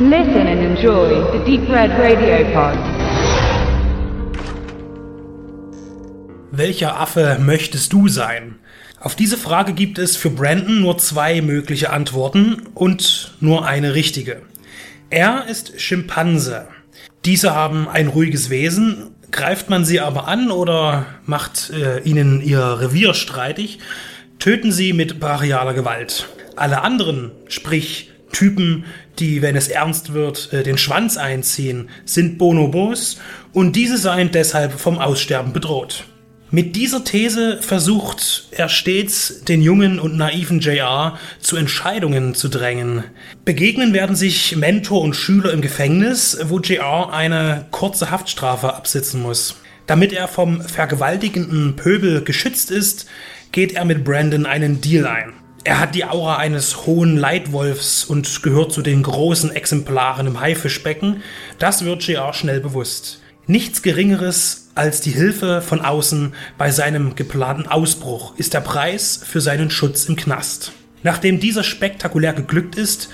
Listen and enjoy the Deep Red Radio Pod. Welcher Affe möchtest du sein? Auf diese Frage gibt es für Brandon nur zwei mögliche Antworten und nur eine richtige. Er ist Schimpanse. Diese haben ein ruhiges Wesen. Greift man sie aber an oder macht äh, ihnen ihr Revier streitig, töten sie mit brachialer Gewalt. Alle anderen, sprich Typen, die, wenn es ernst wird, äh, den Schwanz einziehen, sind Bonobos und diese seien deshalb vom Aussterben bedroht. Mit dieser These versucht er stets, den jungen und naiven JR zu Entscheidungen zu drängen. Begegnen werden sich Mentor und Schüler im Gefängnis, wo JR eine kurze Haftstrafe absitzen muss. Damit er vom vergewaltigenden Pöbel geschützt ist, geht er mit Brandon einen Deal ein. Er hat die Aura eines hohen Leitwolfs und gehört zu den großen Exemplaren im Haifischbecken. Das wird JR schnell bewusst. Nichts Geringeres als die Hilfe von außen bei seinem geplanten Ausbruch ist der Preis für seinen Schutz im Knast. Nachdem dieser spektakulär geglückt ist,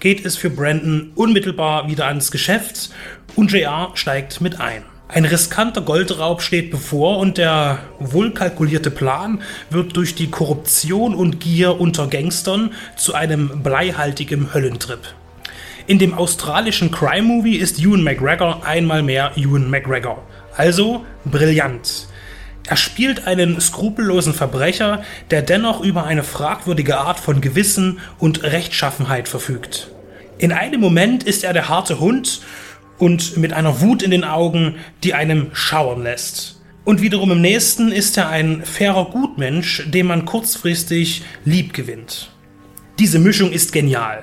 geht es für Brandon unmittelbar wieder ans Geschäft und JR steigt mit ein. Ein riskanter Goldraub steht bevor und der wohlkalkulierte Plan wird durch die Korruption und Gier unter Gangstern zu einem bleihaltigen Höllentrip. In dem australischen Crime-Movie ist Ewan McGregor einmal mehr Ewan McGregor. Also brillant. Er spielt einen skrupellosen Verbrecher, der dennoch über eine fragwürdige Art von Gewissen und Rechtschaffenheit verfügt. In einem Moment ist er der harte Hund und mit einer Wut in den Augen, die einem schauern lässt. Und wiederum im nächsten ist er ein fairer Gutmensch, den man kurzfristig lieb gewinnt. Diese Mischung ist genial.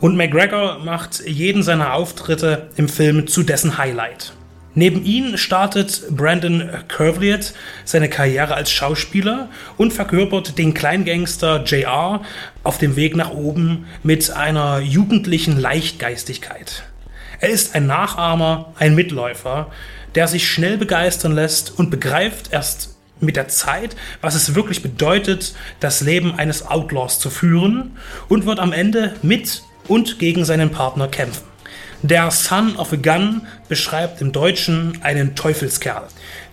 Und McGregor macht jeden seiner Auftritte im Film zu dessen Highlight. Neben ihm startet Brandon Curvliet seine Karriere als Schauspieler und verkörpert den Kleingangster JR auf dem Weg nach oben mit einer jugendlichen Leichtgeistigkeit. Er ist ein Nachahmer, ein Mitläufer, der sich schnell begeistern lässt und begreift erst mit der Zeit, was es wirklich bedeutet, das Leben eines Outlaws zu führen und wird am Ende mit und gegen seinen Partner kämpfen. Der Son of a Gun beschreibt im Deutschen einen Teufelskerl.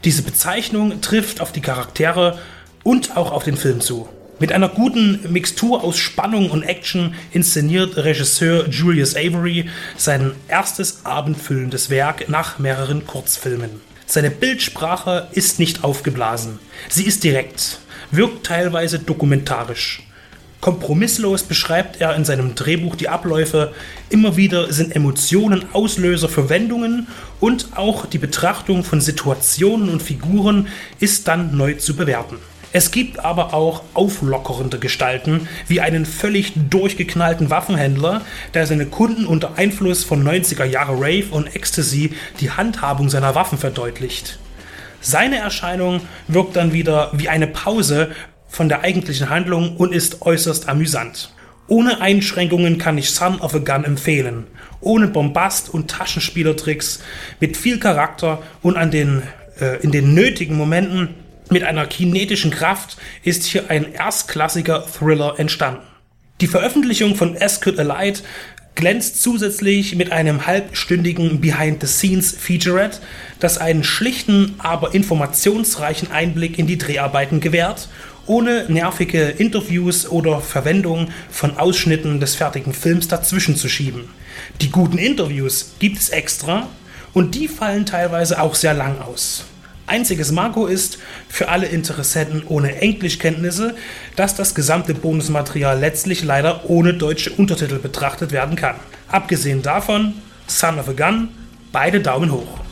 Diese Bezeichnung trifft auf die Charaktere und auch auf den Film zu. Mit einer guten Mixtur aus Spannung und Action inszeniert Regisseur Julius Avery sein erstes abendfüllendes Werk nach mehreren Kurzfilmen. Seine Bildsprache ist nicht aufgeblasen. Sie ist direkt, wirkt teilweise dokumentarisch. Kompromisslos beschreibt er in seinem Drehbuch die Abläufe. Immer wieder sind Emotionen Auslöser für Wendungen und auch die Betrachtung von Situationen und Figuren ist dann neu zu bewerten. Es gibt aber auch auflockerende Gestalten, wie einen völlig durchgeknallten Waffenhändler, der seine Kunden unter Einfluss von 90er Jahre Rave und Ecstasy die Handhabung seiner Waffen verdeutlicht. Seine Erscheinung wirkt dann wieder wie eine Pause von der eigentlichen Handlung und ist äußerst amüsant. Ohne Einschränkungen kann ich Son of a Gun empfehlen. Ohne Bombast und Taschenspielertricks, mit viel Charakter und an den, äh, in den nötigen Momenten mit einer kinetischen Kraft ist hier ein erstklassiger Thriller entstanden. Die Veröffentlichung von Escort Alight glänzt zusätzlich mit einem halbstündigen Behind-the-Scenes-Featurette, das einen schlichten, aber informationsreichen Einblick in die Dreharbeiten gewährt, ohne nervige Interviews oder Verwendung von Ausschnitten des fertigen Films dazwischen zu schieben. Die guten Interviews gibt es extra und die fallen teilweise auch sehr lang aus. Einziges Manko ist für alle Interessenten ohne Englischkenntnisse, dass das gesamte Bonusmaterial letztlich leider ohne deutsche Untertitel betrachtet werden kann. Abgesehen davon, Son of a Gun, beide Daumen hoch.